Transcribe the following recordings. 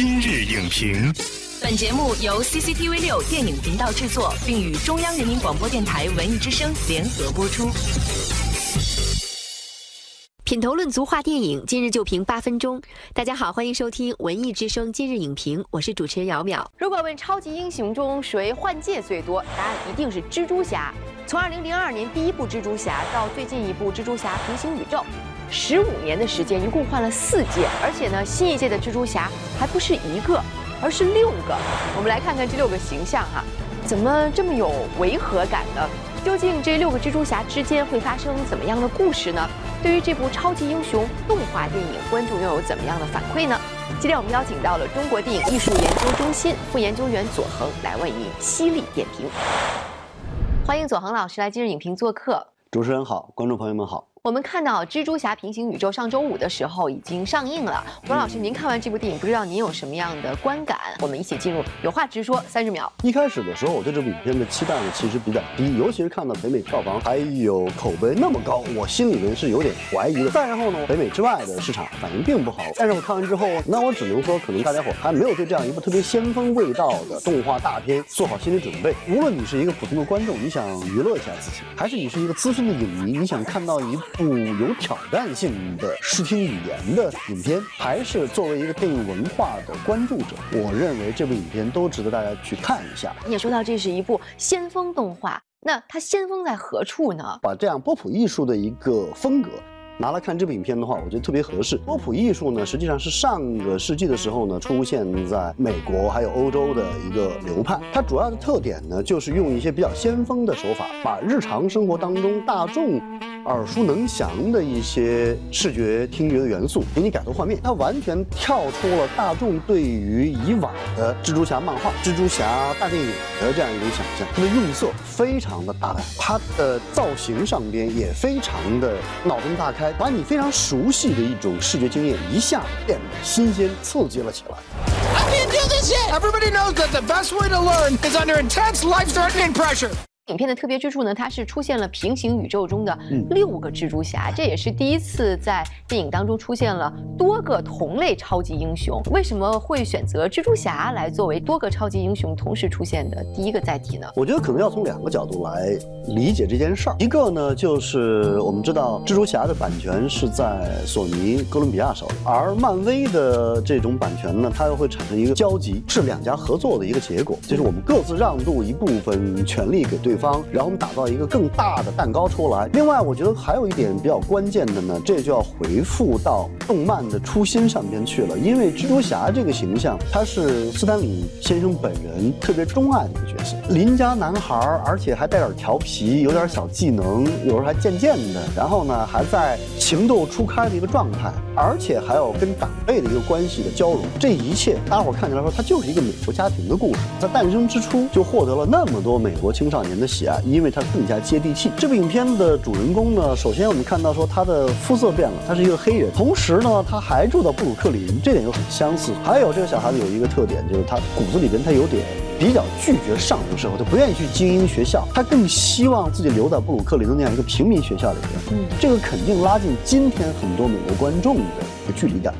今日影评，本节目由 CCTV 六电影频道制作，并与中央人民广播电台文艺之声联合播出。品头论足话电影，今日就评八分钟。大家好，欢迎收听文艺之声今日影评，我是主持人姚淼。如果问超级英雄中谁换届最多，答案一定是蜘蛛侠。从2002年第一部蜘蛛侠到最近一部蜘蛛侠平行宇宙，十五年的时间，一共换了四届，而且呢，新一届的蜘蛛侠还不是一个，而是六个。我们来看看这六个形象哈，怎么这么有违和感呢？究竟这六个蜘蛛侠之间会发生怎么样的故事呢？对于这部超级英雄动画电影，观众又有怎么样的反馈呢？今天我们邀请到了中国电影艺术研究中心副研究员左恒来为您犀利点评。欢迎左恒老师来今日影评做客。主持人好，观众朋友们好。我们看到《蜘蛛侠：平行宇宙》上周五的时候已经上映了。王老师，您看完这部电影，不知道您有什么样的观感？我们一起进入，有话直说，三十秒。一开始的时候，我对这部影片的期待呢其实比较低，尤其是看到北美票房还有口碑那么高，我心里面是有点怀疑的。再然后呢，北美之外的市场反应并不好。但是我看完之后，那我只能说，可能大家伙还没有对这样一部特别先锋味道的动画大片做好心理准备。无论你是一个普通的观众，你想娱乐一下自己，还是你是一个资深的影迷，你想看到一部部有挑战性的视听语言的影片，还是作为一个电影文化的关注者，我认为这部影片都值得大家去看一下。你也说到这是一部先锋动画，那它先锋在何处呢？把这样波普艺术的一个风格。拿来看这部影片的话，我觉得特别合适。波普艺术呢，实际上是上个世纪的时候呢，出现在美国还有欧洲的一个流派。它主要的特点呢，就是用一些比较先锋的手法，把日常生活当中大众耳熟能详的一些视觉听觉的元素给你改头换面。它完全跳出了大众对于以往的蜘蛛侠漫画、蜘蛛侠大电影的这样一种想象。它的用色非常的大胆，它的造型上边也非常的脑洞大开。把你非常熟悉的一种视觉经验一下变得新鲜、刺激了起来。I can't do this yet. Everybody knows that the best way to learn is under intense, life-threatening pressure. 影片的特别之处呢，它是出现了平行宇宙中的六个蜘蛛侠，这也是第一次在电影当中出现了多个同类超级英雄。为什么会选择蜘蛛侠来作为多个超级英雄同时出现的第一个载体呢？我觉得可能要从两个角度来理解这件事儿。一个呢，就是我们知道蜘蛛侠的版权是在索尼哥伦比亚手里，而漫威的这种版权呢，它又会产生一个交集，是两家合作的一个结果，就是我们各自让渡一部分权利给对。方，然后我们打造一个更大的蛋糕出来。另外，我觉得还有一点比较关键的呢，这就要回复到动漫的初心上边去了。因为蜘蛛侠这个形象，他是斯坦李先生本人特别钟爱的一个角色，邻家男孩，而且还带点调皮，有点小技能，有时候还贱贱的。然后呢，还在情窦初开的一个状态，而且还有跟长辈的一个关系的交融。这一切，大伙看起来说，它就是一个美国家庭的故事。在诞生之初就获得了那么多美国青少年的。喜爱，因为它更加接地气。这部影片的主人公呢，首先我们看到说他的肤色变了，他是一个黑人，同时呢他还住到布鲁克林，这点又很相似。还有这个小孩子有一个特点，就是他骨子里边他有点比较拒绝上流社会，他不愿意去精英学校，他更希望自己留在布鲁克林的那样一个平民学校里边。嗯，这个肯定拉近今天很多美国观众的一个距离感。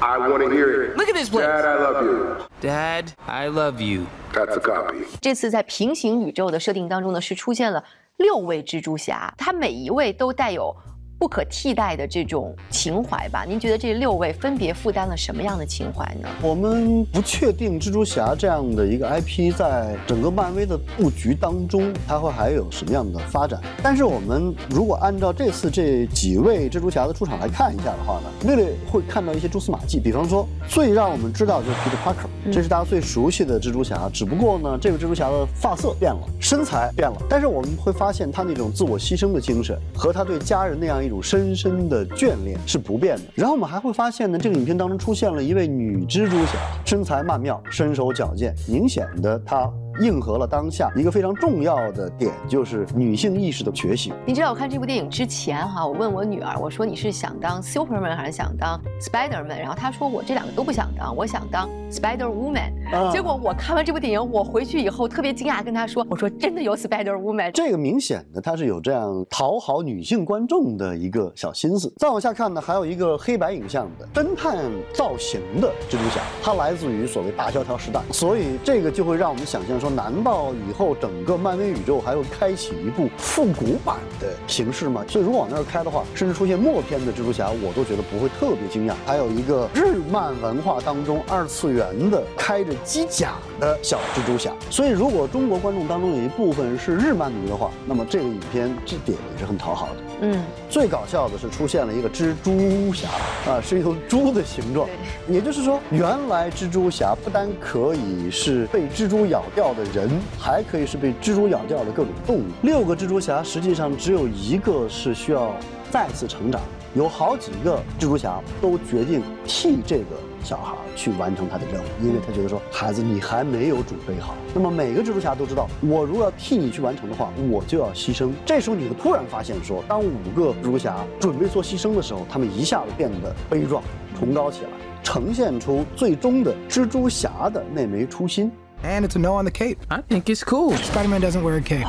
I want to hear it. Look at this place. Dad, I love you. Dad, I love you. That's a copy. 这次在平行宇宙的设定当中呢，是出现了六位蜘蛛侠，他每一位都带有。不可替代的这种情怀吧？您觉得这六位分别负担了什么样的情怀呢？我们不确定蜘蛛侠这样的一个 IP 在整个漫威的布局当中，它会还有什么样的发展。但是我们如果按照这次这几位蜘蛛侠的出场来看一下的话呢，略略会看到一些蛛丝马迹。比方说，最让我们知道就是 Peter Parker，这是大家最熟悉的蜘蛛侠。只不过呢，这个蜘蛛侠的发色变了，身材变了，但是我们会发现他那种自我牺牲的精神和他对家人那样一。一种深深的眷恋是不变的。然后我们还会发现呢，这个影片当中出现了一位女蜘蛛侠，身材曼妙，身手矫健，明显的她应和了当下一个非常重要的点，就是女性意识的觉醒。你知道我看这部电影之前哈，我问我女儿，我说你是想当 Superman 还是想当 Spiderman？然后她说我这两个都不想当，我想当 Spider Woman。啊结果我看完这部电影，我回去以后特别惊讶，跟他说，我说真的有 Spider Woman。这个明显的，他是有这样讨好女性观众的一个小心思。再往下看呢，还有一个黑白影像的侦探造型的蜘蛛侠，它来自于所谓大萧条时代，所以这个就会让我们想象说，难道以后整个漫威宇宙还会开启一部复古版的形式吗？所以如果往那儿开的话，甚至出现默片的蜘蛛侠，我都觉得不会特别惊讶。还有一个日漫文化当中二次元的开着机甲的小蜘蛛侠，所以如果中国观众当中有一部分是日漫迷的话，那么这个影片这点也是很讨好的。嗯，最搞笑的是出现了一个蜘蛛侠啊，是一头猪的形状，也就是说，原来蜘蛛侠不单可以是被蜘蛛咬掉的人，还可以是被蜘蛛咬掉的各种动物。六个蜘蛛侠实际上只有一个是需要再次成长，有好几个蜘蛛侠都决定替这个小孩去完成他的任务，因为他觉得说，孩子你还没有准备好。那么每个蜘蛛侠都知道，我如果要替你去完成的话，我就要牺牲。这时候你会突然发现说，当五个蜘蛛侠准备做牺牲的时候，他们一下子变得悲壮、崇高起来，呈现出最终的蜘蛛侠的那枚初心。And it's a no on the cape. I think it's cool. Spider-Man doesn't wear a cape.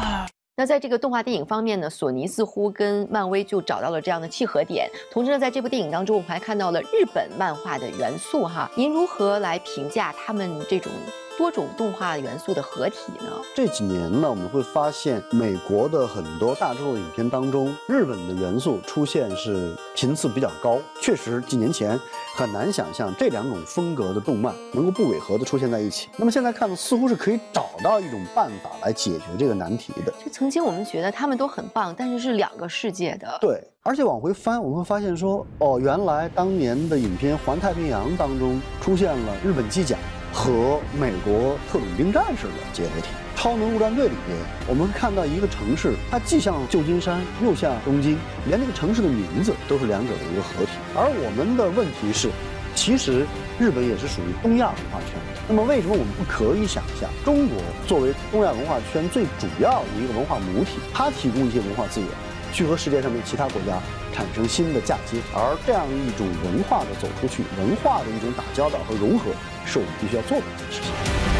那在这个动画电影方面呢，索尼似乎跟漫威就找到了这样的契合点。同时呢，在这部电影当中，我们还看到了日本漫画的元素哈。您如何来评价他们这种多种动画元素的合体呢？这几年呢，我们会发现美国的很多大制作影片当中，日本的元素出现是频次比较高。确实，几年前很难想象这两种风格的动漫能够不违和的出现在一起。那么现在看呢，似乎是可以找到一种办法来解决这个难题的。就曾经我们觉得他们都很棒，但是是两个世界的。对，而且往回翻，我们会发现说，哦，原来当年的影片《环太平洋》当中出现了日本机甲和美国特种兵战士的结合体。《超能陆战队》里边，我们会看到一个城市，它既像旧金山，又像东京，连那个城市的名字都是两者的一个合体。而我们的问题是，其实日本也是属于东亚文化圈。那么为什么我们不可以想象，中国作为东亚文化圈最主要的一个文化母体，它提供一些文化资源，去和世界上面其他国家产生新的嫁接？而这样一种文化的走出去，文化的一种打交道和融合，是我们必须要做的一件事情。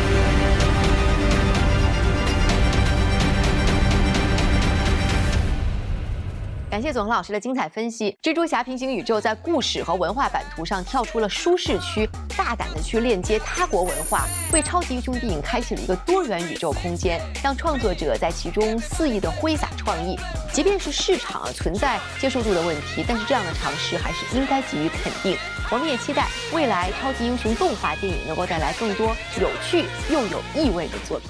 感谢总恒老师的精彩分析。蜘蛛侠平行宇宙在故事和文化版图上跳出了舒适区，大胆的去链接他国文化，为超级英雄电影开启了一个多元宇宙空间，让创作者在其中肆意的挥洒创意。即便是市场存在接受度的问题，但是这样的尝试还是应该给予肯定。我们也期待未来超级英雄动画电影能够带来更多有趣又有意味的作品。